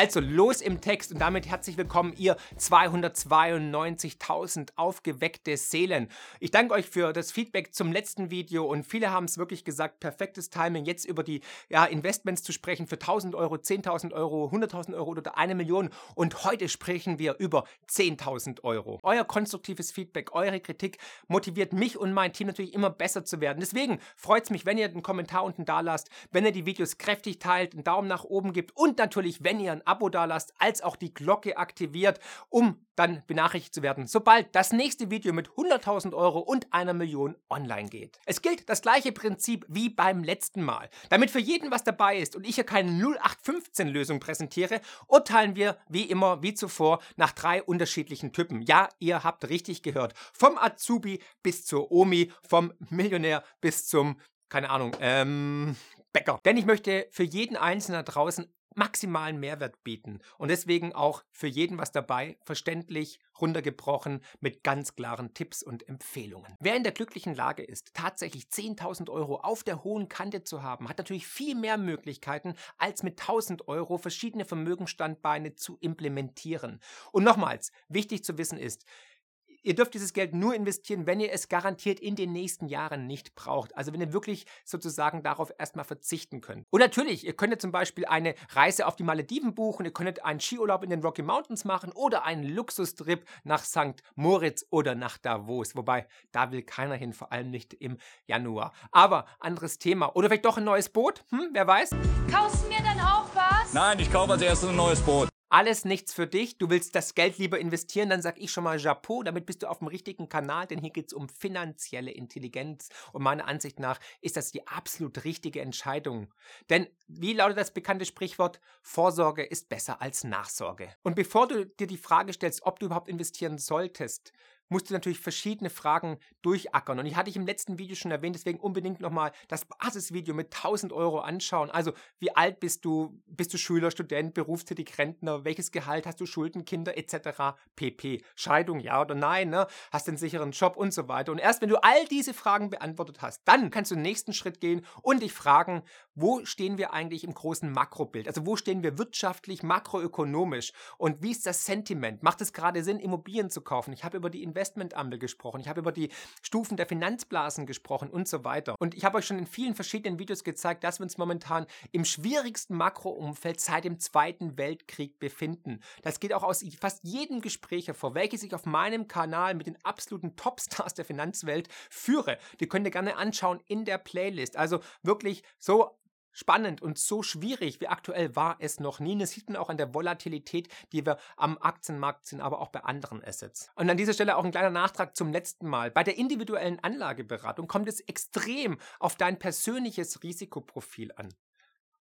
Also los im Text und damit herzlich willkommen, ihr 292.000 aufgeweckte Seelen. Ich danke euch für das Feedback zum letzten Video und viele haben es wirklich gesagt, perfektes Timing, jetzt über die ja, Investments zu sprechen für 1000 Euro, 10.000 Euro, 100.000 Euro oder eine Million. Und heute sprechen wir über 10.000 Euro. Euer konstruktives Feedback, eure Kritik motiviert mich und mein Team natürlich immer besser zu werden. Deswegen freut es mich, wenn ihr einen Kommentar unten da lasst, wenn ihr die Videos kräftig teilt, einen Daumen nach oben gibt und natürlich, wenn ihr ein Abo dalasst, als auch die Glocke aktiviert, um dann benachrichtigt zu werden, sobald das nächste Video mit 100.000 Euro und einer Million online geht. Es gilt das gleiche Prinzip wie beim letzten Mal. Damit für jeden was dabei ist und ich hier keine 0815-Lösung präsentiere, urteilen wir wie immer, wie zuvor, nach drei unterschiedlichen Typen. Ja, ihr habt richtig gehört. Vom Azubi bis zur Omi, vom Millionär bis zum, keine Ahnung, ähm, Bäcker. Denn ich möchte für jeden Einzelnen da draußen maximalen Mehrwert bieten und deswegen auch für jeden was dabei, verständlich, runtergebrochen, mit ganz klaren Tipps und Empfehlungen. Wer in der glücklichen Lage ist, tatsächlich 10.000 Euro auf der hohen Kante zu haben, hat natürlich viel mehr Möglichkeiten, als mit 1.000 Euro verschiedene Vermögensstandbeine zu implementieren. Und nochmals, wichtig zu wissen ist, ihr dürft dieses Geld nur investieren, wenn ihr es garantiert in den nächsten Jahren nicht braucht. Also wenn ihr wirklich sozusagen darauf erstmal verzichten könnt. Und natürlich, ihr könntet zum Beispiel eine Reise auf die Malediven buchen, ihr könntet einen Skiurlaub in den Rocky Mountains machen oder einen Luxustrip nach St. Moritz oder nach Davos. Wobei, da will keiner hin, vor allem nicht im Januar. Aber anderes Thema. Oder vielleicht doch ein neues Boot? Hm, wer weiß? Kaufst du mir dann auch was? Nein, ich kaufe als erstes ein neues Boot alles nichts für dich, du willst das Geld lieber investieren, dann sag ich schon mal Chapeau, damit bist du auf dem richtigen Kanal, denn hier geht es um finanzielle Intelligenz. Und meiner Ansicht nach ist das die absolut richtige Entscheidung. Denn wie lautet das bekannte Sprichwort, Vorsorge ist besser als Nachsorge. Und bevor du dir die Frage stellst, ob du überhaupt investieren solltest, musst du natürlich verschiedene Fragen durchackern. Und ich hatte ich im letzten Video schon erwähnt, deswegen unbedingt nochmal das Basisvideo mit 1000 Euro anschauen. Also, wie alt bist du? Bist du Schüler, Student, berufstätig, Rentner? Welches Gehalt hast du? Schulden, Kinder, etc. pp. Scheidung, ja oder nein? Ne? Hast du einen sicheren Job und so weiter. Und erst wenn du all diese Fragen beantwortet hast, dann kannst du den nächsten Schritt gehen und dich fragen, wo stehen wir eigentlich im großen Makrobild? Also, wo stehen wir wirtschaftlich, makroökonomisch? Und wie ist das Sentiment? Macht es gerade Sinn, Immobilien zu kaufen? Ich habe über die Investment Investmentampel gesprochen, ich habe über die Stufen der Finanzblasen gesprochen und so weiter. Und ich habe euch schon in vielen verschiedenen Videos gezeigt, dass wir uns momentan im schwierigsten Makroumfeld seit dem Zweiten Weltkrieg befinden. Das geht auch aus fast jedem Gespräch hervor, welches ich auf meinem Kanal mit den absoluten Topstars der Finanzwelt führe. Die könnt ihr gerne anschauen in der Playlist. Also wirklich so spannend und so schwierig wie aktuell war es noch nie. Das sieht man auch an der Volatilität, die wir am Aktienmarkt sehen, aber auch bei anderen Assets. Und an dieser Stelle auch ein kleiner Nachtrag zum letzten Mal. Bei der individuellen Anlageberatung kommt es extrem auf dein persönliches Risikoprofil an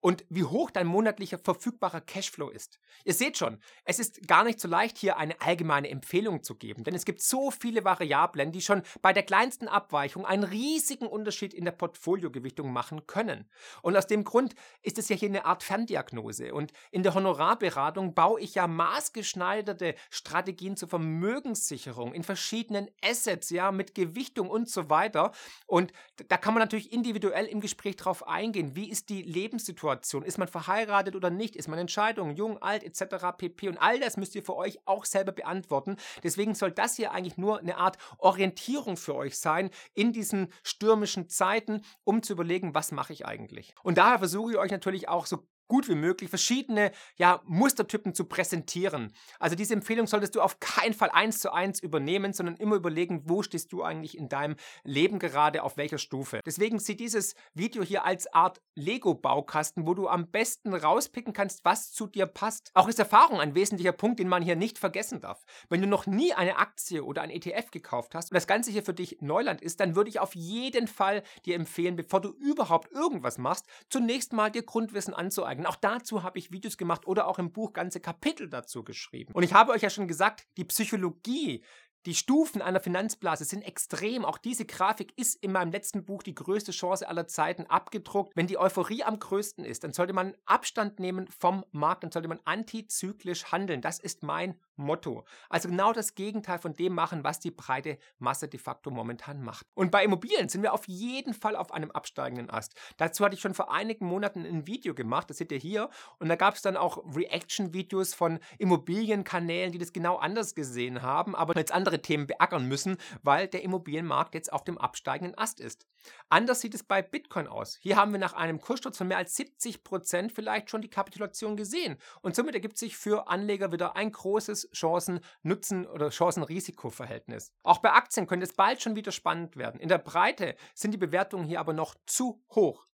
und wie hoch dein monatlicher verfügbarer Cashflow ist. Ihr seht schon, es ist gar nicht so leicht, hier eine allgemeine Empfehlung zu geben, denn es gibt so viele Variablen, die schon bei der kleinsten Abweichung einen riesigen Unterschied in der Portfoliogewichtung machen können. Und aus dem Grund ist es ja hier eine Art Ferndiagnose. Und in der Honorarberatung baue ich ja maßgeschneiderte Strategien zur Vermögenssicherung in verschiedenen Assets, ja, mit Gewichtung und so weiter. Und da kann man natürlich individuell im Gespräch drauf eingehen. Wie ist die Lebenssituation? Situation. Ist man verheiratet oder nicht? Ist man Entscheidung, jung, alt, etc. pp. Und all das müsst ihr für euch auch selber beantworten. Deswegen soll das hier eigentlich nur eine Art Orientierung für euch sein in diesen stürmischen Zeiten, um zu überlegen, was mache ich eigentlich. Und daher versuche ich euch natürlich auch so gut wie möglich verschiedene ja, Mustertypen zu präsentieren. Also diese Empfehlung solltest du auf keinen Fall eins zu eins übernehmen, sondern immer überlegen, wo stehst du eigentlich in deinem Leben gerade, auf welcher Stufe. Deswegen sieh dieses Video hier als Art Lego-Baukasten, wo du am besten rauspicken kannst, was zu dir passt. Auch ist Erfahrung ein wesentlicher Punkt, den man hier nicht vergessen darf. Wenn du noch nie eine Aktie oder ein ETF gekauft hast und das Ganze hier für dich Neuland ist, dann würde ich auf jeden Fall dir empfehlen, bevor du überhaupt irgendwas machst, zunächst mal dir Grundwissen anzueignen anzueignen. Auch dazu habe ich Videos gemacht oder auch im Buch ganze Kapitel dazu geschrieben. Und ich habe euch ja schon gesagt, die Psychologie die Stufen einer Finanzblase sind extrem. Auch diese Grafik ist in meinem letzten Buch die größte Chance aller Zeiten abgedruckt. Wenn die Euphorie am größten ist, dann sollte man Abstand nehmen vom Markt, dann sollte man antizyklisch handeln. Das ist mein Motto. Also genau das Gegenteil von dem machen, was die breite Masse de facto momentan macht. Und bei Immobilien sind wir auf jeden Fall auf einem absteigenden Ast. Dazu hatte ich schon vor einigen Monaten ein Video gemacht, das seht ihr hier. Und da gab es dann auch Reaction-Videos von Immobilienkanälen, die das genau anders gesehen haben, aber jetzt andere Themen beackern müssen, weil der Immobilienmarkt jetzt auf dem absteigenden Ast ist. Anders sieht es bei Bitcoin aus. Hier haben wir nach einem Kurssturz von mehr als 70 Prozent vielleicht schon die Kapitulation gesehen. Und somit ergibt sich für Anleger wieder ein großes Chancen-Nutzen- oder Chancen-Risiko-Verhältnis. Auch bei Aktien könnte es bald schon wieder spannend werden. In der Breite sind die Bewertungen hier aber noch zu hoch.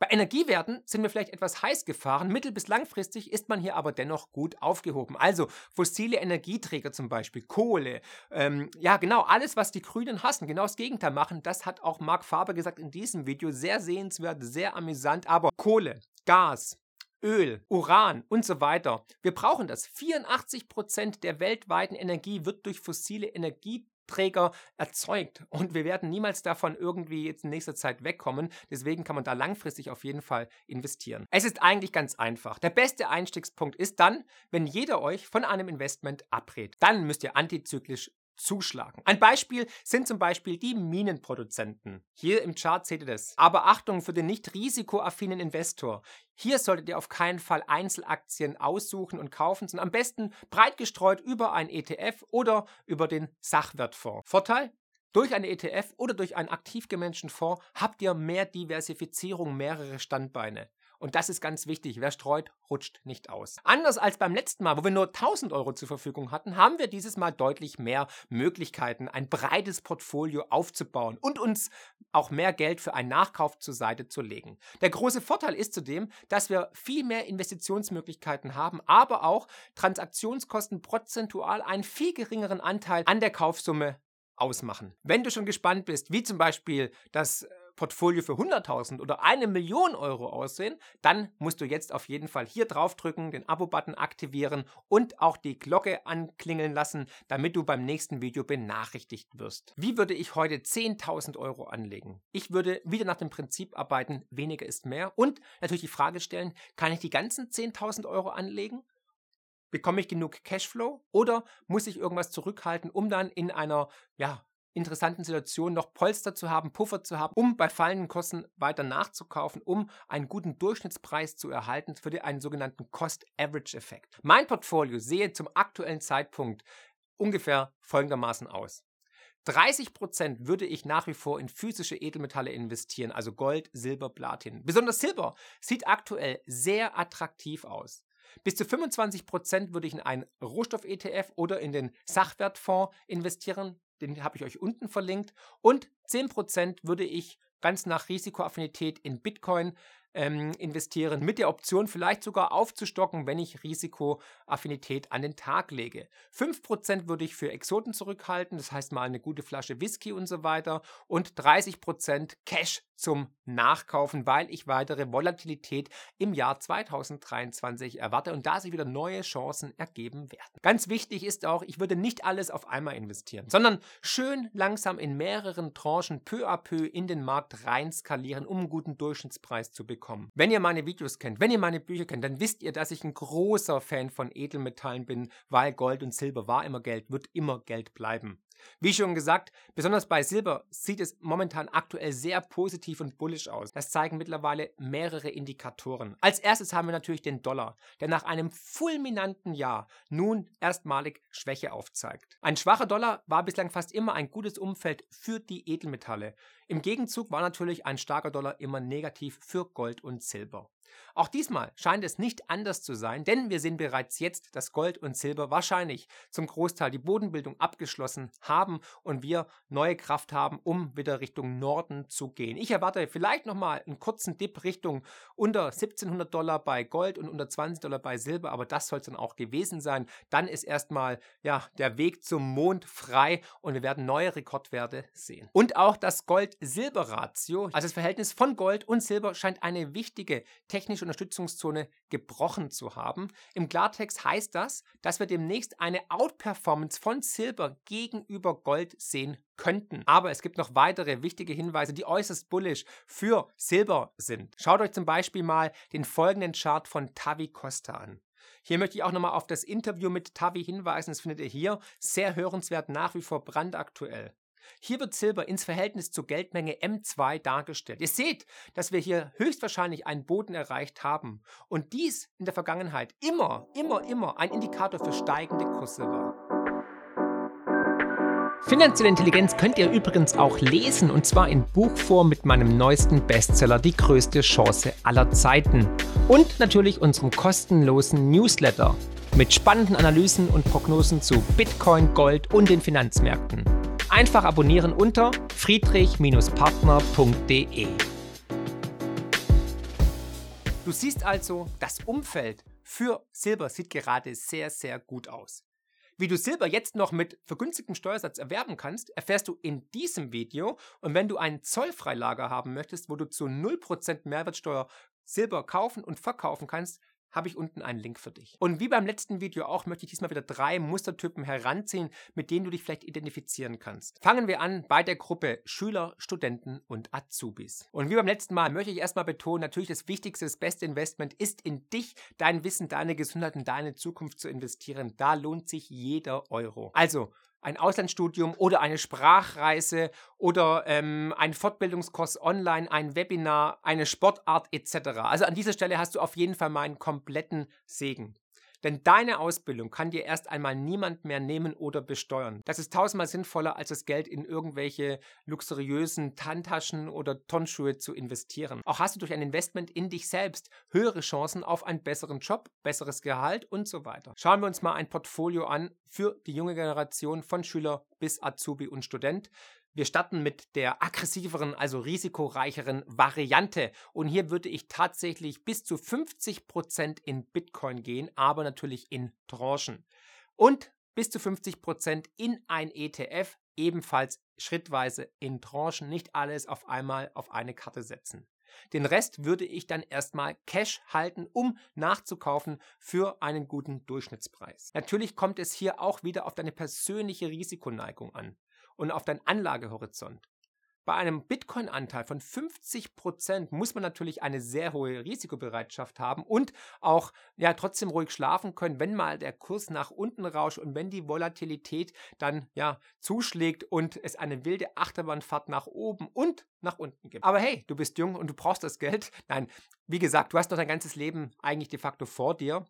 Bei Energiewerten sind wir vielleicht etwas heiß gefahren, mittel- bis langfristig ist man hier aber dennoch gut aufgehoben. Also fossile Energieträger zum Beispiel, Kohle, ähm, ja genau, alles, was die Grünen hassen, genau das Gegenteil machen, das hat auch Mark Faber gesagt in diesem Video, sehr sehenswert, sehr amüsant, aber Kohle, Gas, Öl, Uran und so weiter. Wir brauchen das. 84% der weltweiten Energie wird durch fossile Energie Träger erzeugt. Und wir werden niemals davon irgendwie jetzt in nächster Zeit wegkommen. Deswegen kann man da langfristig auf jeden Fall investieren. Es ist eigentlich ganz einfach. Der beste Einstiegspunkt ist dann, wenn jeder euch von einem Investment abrät. Dann müsst ihr antizyklisch zuschlagen. Ein Beispiel sind zum Beispiel die Minenproduzenten. Hier im Chart seht ihr das. Aber Achtung für den nicht risikoaffinen Investor. Hier solltet ihr auf keinen Fall Einzelaktien aussuchen und kaufen, sondern am besten breit gestreut über ein ETF oder über den Sachwertfonds. Vorteil? Durch einen ETF oder durch einen aktiv gemanagten Fonds habt ihr mehr Diversifizierung, mehrere Standbeine. Und das ist ganz wichtig. Wer streut, rutscht nicht aus. Anders als beim letzten Mal, wo wir nur 1000 Euro zur Verfügung hatten, haben wir dieses Mal deutlich mehr Möglichkeiten, ein breites Portfolio aufzubauen und uns auch mehr Geld für einen Nachkauf zur Seite zu legen. Der große Vorteil ist zudem, dass wir viel mehr Investitionsmöglichkeiten haben, aber auch Transaktionskosten prozentual einen viel geringeren Anteil an der Kaufsumme ausmachen. Wenn du schon gespannt bist, wie zum Beispiel das Portfolio für 100.000 oder eine Million Euro aussehen, dann musst du jetzt auf jeden Fall hier draufdrücken, den Abo-Button aktivieren und auch die Glocke anklingeln lassen, damit du beim nächsten Video benachrichtigt wirst. Wie würde ich heute 10.000 Euro anlegen? Ich würde wieder nach dem Prinzip arbeiten, weniger ist mehr und natürlich die Frage stellen, kann ich die ganzen 10.000 Euro anlegen? Bekomme ich genug Cashflow oder muss ich irgendwas zurückhalten, um dann in einer ja, interessanten Situationen noch Polster zu haben, Puffer zu haben, um bei fallenden Kosten weiter nachzukaufen, um einen guten Durchschnittspreis zu erhalten für einen sogenannten Cost-Average-Effekt. Mein Portfolio sehe zum aktuellen Zeitpunkt ungefähr folgendermaßen aus. 30% würde ich nach wie vor in physische Edelmetalle investieren, also Gold, Silber, Platin. Besonders Silber sieht aktuell sehr attraktiv aus. Bis zu 25% würde ich in einen Rohstoff-ETF oder in den Sachwertfonds investieren den habe ich euch unten verlinkt. Und 10% würde ich ganz nach Risikoaffinität in Bitcoin ähm, investieren, mit der Option vielleicht sogar aufzustocken, wenn ich Risikoaffinität an den Tag lege. 5% würde ich für Exoten zurückhalten, das heißt mal eine gute Flasche Whisky und so weiter. Und 30% Cash zum Nachkaufen, weil ich weitere Volatilität im Jahr 2023 erwarte und da sich wieder neue Chancen ergeben werden. Ganz wichtig ist auch, ich würde nicht alles auf einmal investieren, sondern schön langsam in mehreren Tranchen peu à peu in den Markt rein skalieren, um einen guten Durchschnittspreis zu bekommen. Wenn ihr meine Videos kennt, wenn ihr meine Bücher kennt, dann wisst ihr, dass ich ein großer Fan von Edelmetallen bin, weil Gold und Silber war immer Geld, wird immer Geld bleiben. Wie schon gesagt, besonders bei Silber sieht es momentan aktuell sehr positiv und bullish aus. Das zeigen mittlerweile mehrere Indikatoren. Als erstes haben wir natürlich den Dollar, der nach einem fulminanten Jahr nun erstmalig Schwäche aufzeigt. Ein schwacher Dollar war bislang fast immer ein gutes Umfeld für die Edelmetalle. Im Gegenzug war natürlich ein starker Dollar immer negativ für Gold und Silber. Auch diesmal scheint es nicht anders zu sein, denn wir sehen bereits jetzt, dass Gold und Silber wahrscheinlich zum Großteil die Bodenbildung abgeschlossen haben und wir neue Kraft haben, um wieder Richtung Norden zu gehen. Ich erwarte vielleicht nochmal einen kurzen Dip Richtung unter 1700 Dollar bei Gold und unter 20 Dollar bei Silber, aber das soll es dann auch gewesen sein. Dann ist erstmal ja, der Weg zum Mond frei und wir werden neue Rekordwerte sehen. Und auch das Gold-Silber-Ratio, also das Verhältnis von Gold und Silber, scheint eine wichtige Technologie technische Unterstützungszone gebrochen zu haben. Im Klartext heißt das, dass wir demnächst eine Outperformance von Silber gegenüber Gold sehen könnten. Aber es gibt noch weitere wichtige Hinweise, die äußerst bullish für Silber sind. Schaut euch zum Beispiel mal den folgenden Chart von Tavi Costa an. Hier möchte ich auch nochmal auf das Interview mit Tavi hinweisen. Das findet ihr hier sehr hörenswert, nach wie vor brandaktuell. Hier wird Silber ins Verhältnis zur Geldmenge M2 dargestellt. Ihr seht, dass wir hier höchstwahrscheinlich einen Boden erreicht haben und dies in der Vergangenheit immer, immer, immer ein Indikator für steigende Kurse war. Finanzielle Intelligenz könnt ihr übrigens auch lesen und zwar in Buchform mit meinem neuesten Bestseller Die größte Chance aller Zeiten und natürlich unserem kostenlosen Newsletter mit spannenden Analysen und Prognosen zu Bitcoin, Gold und den Finanzmärkten. Einfach abonnieren unter friedrich-partner.de. Du siehst also, das Umfeld für Silber sieht gerade sehr, sehr gut aus. Wie du Silber jetzt noch mit vergünstigtem Steuersatz erwerben kannst, erfährst du in diesem Video. Und wenn du ein Zollfreilager haben möchtest, wo du zu 0% Mehrwertsteuer Silber kaufen und verkaufen kannst, habe ich unten einen Link für dich. Und wie beim letzten Video auch, möchte ich diesmal wieder drei Mustertypen heranziehen, mit denen du dich vielleicht identifizieren kannst. Fangen wir an bei der Gruppe Schüler, Studenten und Azubis. Und wie beim letzten Mal möchte ich erstmal betonen, natürlich das wichtigste, das beste Investment ist in dich, dein Wissen, deine Gesundheit und deine Zukunft zu investieren. Da lohnt sich jeder Euro. Also, ein Auslandsstudium oder eine Sprachreise oder ähm, ein Fortbildungskurs online, ein Webinar, eine Sportart etc. Also an dieser Stelle hast du auf jeden Fall meinen kompletten Segen. Denn deine Ausbildung kann dir erst einmal niemand mehr nehmen oder besteuern. Das ist tausendmal sinnvoller, als das Geld in irgendwelche luxuriösen Handtaschen oder Tonschuhe zu investieren. Auch hast du durch ein Investment in dich selbst höhere Chancen auf einen besseren Job, besseres Gehalt und so weiter. Schauen wir uns mal ein Portfolio an für die junge Generation von Schüler bis Azubi und Student. Wir starten mit der aggressiveren, also risikoreicheren Variante. Und hier würde ich tatsächlich bis zu 50% in Bitcoin gehen, aber natürlich in Tranchen. Und bis zu 50% in ein ETF, ebenfalls schrittweise in Tranchen, nicht alles auf einmal auf eine Karte setzen. Den Rest würde ich dann erstmal Cash halten, um nachzukaufen für einen guten Durchschnittspreis. Natürlich kommt es hier auch wieder auf deine persönliche Risikoneigung an und auf deinen Anlagehorizont. Bei einem Bitcoin-Anteil von 50% muss man natürlich eine sehr hohe Risikobereitschaft haben und auch ja trotzdem ruhig schlafen können, wenn mal der Kurs nach unten rauscht und wenn die Volatilität dann ja zuschlägt und es eine wilde Achterbahnfahrt nach oben und nach unten gibt. Aber hey, du bist jung und du brauchst das Geld. Nein, wie gesagt, du hast noch dein ganzes Leben eigentlich de facto vor dir.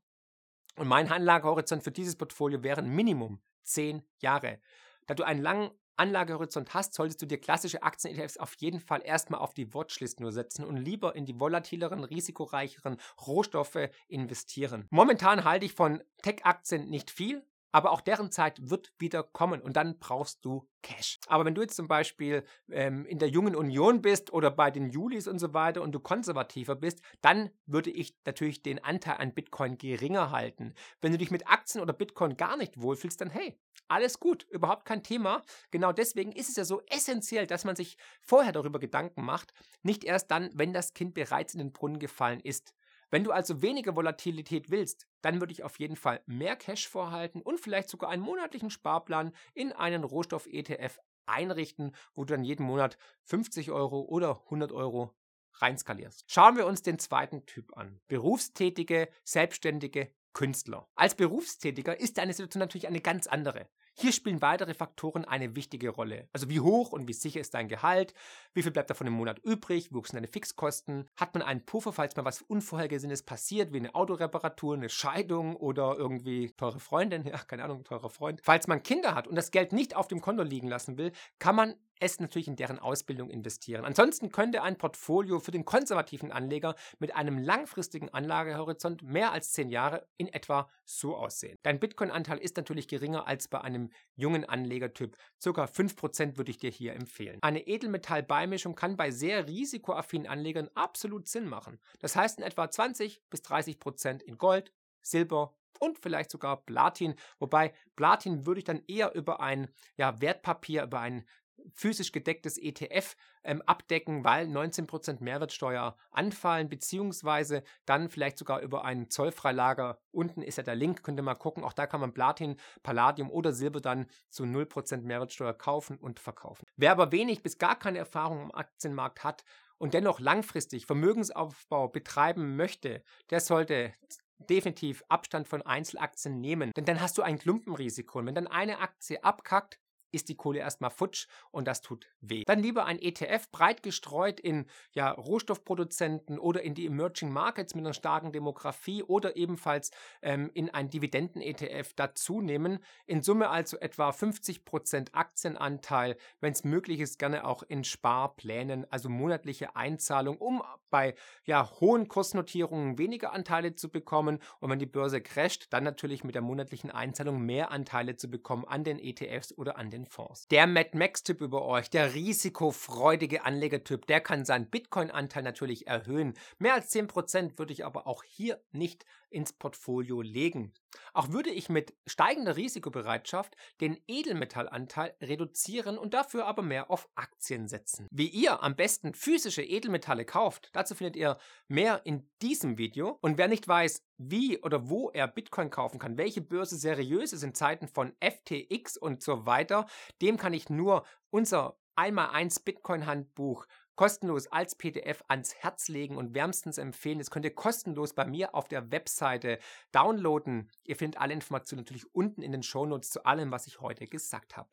Und mein Anlagehorizont für dieses Portfolio wären Minimum 10 Jahre. Da du einen langen Anlagehorizont hast, solltest du dir klassische Aktien-ETFs auf jeden Fall erstmal auf die Watchlist nur setzen und lieber in die volatileren, risikoreicheren Rohstoffe investieren. Momentan halte ich von Tech-Aktien nicht viel, aber auch deren Zeit wird wieder kommen und dann brauchst du Cash. Aber wenn du jetzt zum Beispiel ähm, in der jungen Union bist oder bei den Julis und so weiter und du konservativer bist, dann würde ich natürlich den Anteil an Bitcoin geringer halten. Wenn du dich mit Aktien oder Bitcoin gar nicht wohlfühlst, dann hey, alles gut, überhaupt kein Thema. Genau deswegen ist es ja so essentiell, dass man sich vorher darüber Gedanken macht, nicht erst dann, wenn das Kind bereits in den Brunnen gefallen ist. Wenn du also weniger Volatilität willst, dann würde ich auf jeden Fall mehr Cash vorhalten und vielleicht sogar einen monatlichen Sparplan in einen Rohstoff-ETF einrichten, wo du dann jeden Monat 50 Euro oder 100 Euro reinskalierst. Schauen wir uns den zweiten Typ an. Berufstätige, selbstständige Künstler. Als Berufstätiger ist deine Situation natürlich eine ganz andere. Hier spielen weitere Faktoren eine wichtige Rolle. Also wie hoch und wie sicher ist dein Gehalt? Wie viel bleibt davon im Monat übrig? Sind deine Fixkosten? Hat man einen Puffer, falls mal was Unvorhergesehenes passiert, wie eine Autoreparatur, eine Scheidung oder irgendwie teure Freundin? Ja, keine Ahnung, teurer Freund. Falls man Kinder hat und das Geld nicht auf dem Konto liegen lassen will, kann man es natürlich in deren Ausbildung investieren. Ansonsten könnte ein Portfolio für den konservativen Anleger mit einem langfristigen Anlagehorizont mehr als zehn Jahre in etwa so aussehen. Dein Bitcoin-Anteil ist natürlich geringer als bei einem jungen Anlegertyp. Circa 5% würde ich dir hier empfehlen. Eine Edelmetallbeimischung kann bei sehr risikoaffinen Anlegern absolut Sinn machen. Das heißt in etwa 20 bis 30% in Gold, Silber und vielleicht sogar Platin. Wobei Platin würde ich dann eher über ein ja, Wertpapier, über ein physisch gedecktes ETF ähm, abdecken, weil 19% Mehrwertsteuer anfallen, beziehungsweise dann vielleicht sogar über ein Zollfreilager. Unten ist ja der Link, könnt ihr mal gucken. Auch da kann man Platin, Palladium oder Silber dann zu 0% Mehrwertsteuer kaufen und verkaufen. Wer aber wenig bis gar keine Erfahrung im Aktienmarkt hat und dennoch langfristig Vermögensaufbau betreiben möchte, der sollte definitiv Abstand von Einzelaktien nehmen. Denn dann hast du ein Klumpenrisiko. Und wenn dann eine Aktie abkackt, ist die Kohle erstmal futsch und das tut weh. Dann lieber ein ETF breit gestreut in ja, Rohstoffproduzenten oder in die Emerging Markets mit einer starken Demografie oder ebenfalls ähm, in ein Dividenden-ETF dazu nehmen. In Summe also etwa 50% Aktienanteil, wenn es möglich ist, gerne auch in Sparplänen, also monatliche Einzahlung, um bei ja, hohen Kursnotierungen weniger Anteile zu bekommen und wenn die Börse crasht, dann natürlich mit der monatlichen Einzahlung mehr Anteile zu bekommen an den ETFs oder an den den Fonds. Der Mad Max-Typ über euch, der risikofreudige Anlegertyp, der kann seinen Bitcoin-Anteil natürlich erhöhen. Mehr als 10% würde ich aber auch hier nicht ins Portfolio legen. Auch würde ich mit steigender Risikobereitschaft den Edelmetallanteil reduzieren und dafür aber mehr auf Aktien setzen. Wie ihr am besten physische Edelmetalle kauft, dazu findet ihr mehr in diesem Video. Und wer nicht weiß, wie oder wo er Bitcoin kaufen kann, welche Börse seriös ist in Zeiten von FTX und so weiter, dem kann ich nur unser einmal eins Bitcoin Handbuch kostenlos als PDF ans Herz legen und wärmstens empfehlen. Das könnt ihr kostenlos bei mir auf der Webseite downloaden. Ihr findet alle Informationen natürlich unten in den Shownotes zu allem, was ich heute gesagt habe.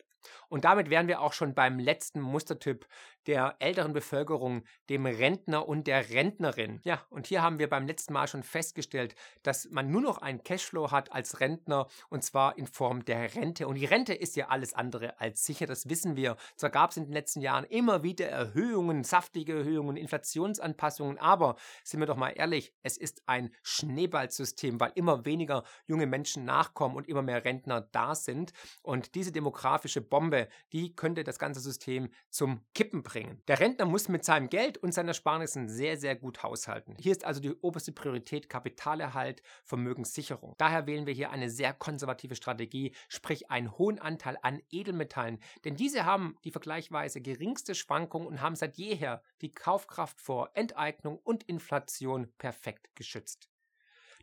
Und damit wären wir auch schon beim letzten Mustertyp der älteren Bevölkerung, dem Rentner und der Rentnerin. Ja, und hier haben wir beim letzten Mal schon festgestellt, dass man nur noch einen Cashflow hat als Rentner und zwar in Form der Rente. Und die Rente ist ja alles andere als sicher, das wissen wir. Zwar gab es in den letzten Jahren immer wieder Erhöhungen, saftige Erhöhungen, Inflationsanpassungen, aber sind wir doch mal ehrlich, es ist ein Schneeballsystem, weil immer weniger junge Menschen nachkommen und immer mehr Rentner da sind. Und diese demografische Bombe, die könnte das ganze System zum Kippen bringen. Der Rentner muss mit seinem Geld und seinen Ersparnissen sehr, sehr gut haushalten. Hier ist also die oberste Priorität Kapitalerhalt, Vermögenssicherung. Daher wählen wir hier eine sehr konservative Strategie, sprich einen hohen Anteil an Edelmetallen, denn diese haben die vergleichsweise geringste Schwankung und haben seit jeher die Kaufkraft vor Enteignung und Inflation perfekt geschützt.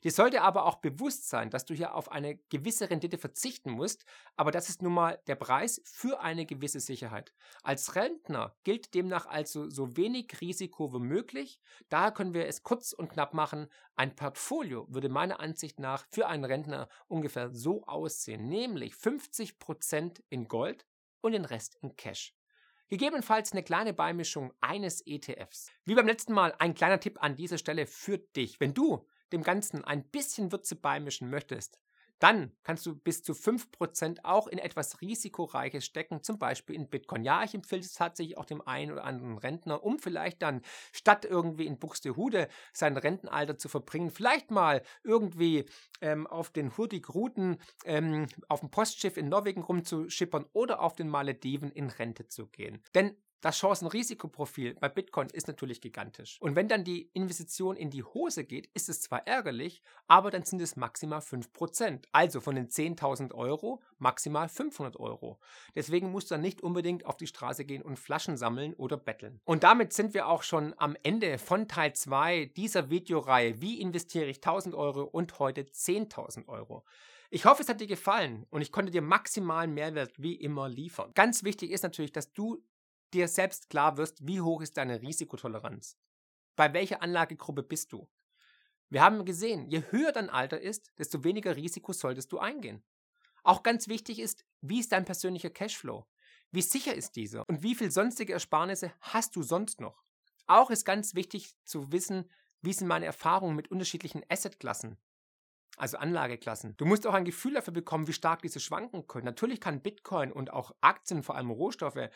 Dir sollte aber auch bewusst sein, dass du hier auf eine gewisse Rendite verzichten musst, aber das ist nun mal der Preis für eine gewisse Sicherheit. Als Rentner gilt demnach also so wenig Risiko wie möglich. Daher können wir es kurz und knapp machen. Ein Portfolio würde meiner Ansicht nach für einen Rentner ungefähr so aussehen, nämlich 50% in Gold und den Rest in Cash. Gegebenenfalls eine kleine Beimischung eines ETFs. Wie beim letzten Mal ein kleiner Tipp an dieser Stelle für dich. Wenn du dem Ganzen ein bisschen Würze beimischen möchtest, dann kannst du bis zu 5% auch in etwas Risikoreiches stecken, zum Beispiel in Bitcoin. Ja, ich empfehle es tatsächlich auch dem einen oder anderen Rentner, um vielleicht dann statt irgendwie in Buxtehude sein Rentenalter zu verbringen, vielleicht mal irgendwie ähm, auf den Hurtigruten ähm, auf dem Postschiff in Norwegen rumzuschippern oder auf den Malediven in Rente zu gehen. Denn das Chancen-Risikoprofil bei Bitcoin ist natürlich gigantisch. Und wenn dann die Investition in die Hose geht, ist es zwar ärgerlich, aber dann sind es maximal 5%. Also von den 10.000 Euro maximal 500 Euro. Deswegen musst du dann nicht unbedingt auf die Straße gehen und Flaschen sammeln oder betteln. Und damit sind wir auch schon am Ende von Teil 2 dieser Videoreihe. Wie investiere ich 1000 Euro und heute 10.000 Euro? Ich hoffe, es hat dir gefallen und ich konnte dir maximalen Mehrwert wie immer liefern. Ganz wichtig ist natürlich, dass du dir selbst klar wirst, wie hoch ist deine Risikotoleranz. Bei welcher Anlagegruppe bist du? Wir haben gesehen, je höher dein Alter ist, desto weniger Risiko solltest du eingehen. Auch ganz wichtig ist, wie ist dein persönlicher Cashflow? Wie sicher ist dieser? Und wie viel sonstige Ersparnisse hast du sonst noch? Auch ist ganz wichtig zu wissen, wie sind meine Erfahrungen mit unterschiedlichen Assetklassen, also Anlageklassen. Du musst auch ein Gefühl dafür bekommen, wie stark diese schwanken können. Natürlich kann Bitcoin und auch Aktien, vor allem Rohstoffe,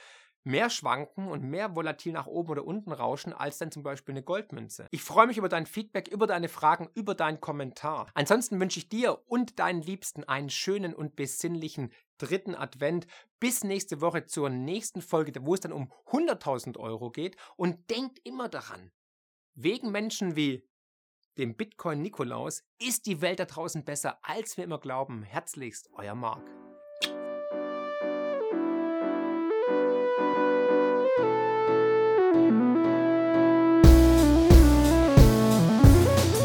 mehr schwanken und mehr volatil nach oben oder unten rauschen als dann zum Beispiel eine Goldmünze. Ich freue mich über dein Feedback, über deine Fragen, über deinen Kommentar. Ansonsten wünsche ich dir und deinen Liebsten einen schönen und besinnlichen dritten Advent. Bis nächste Woche zur nächsten Folge, wo es dann um 100.000 Euro geht. Und denkt immer daran, wegen Menschen wie dem Bitcoin Nikolaus ist die Welt da draußen besser, als wir immer glauben. Herzlichst, euer Marc.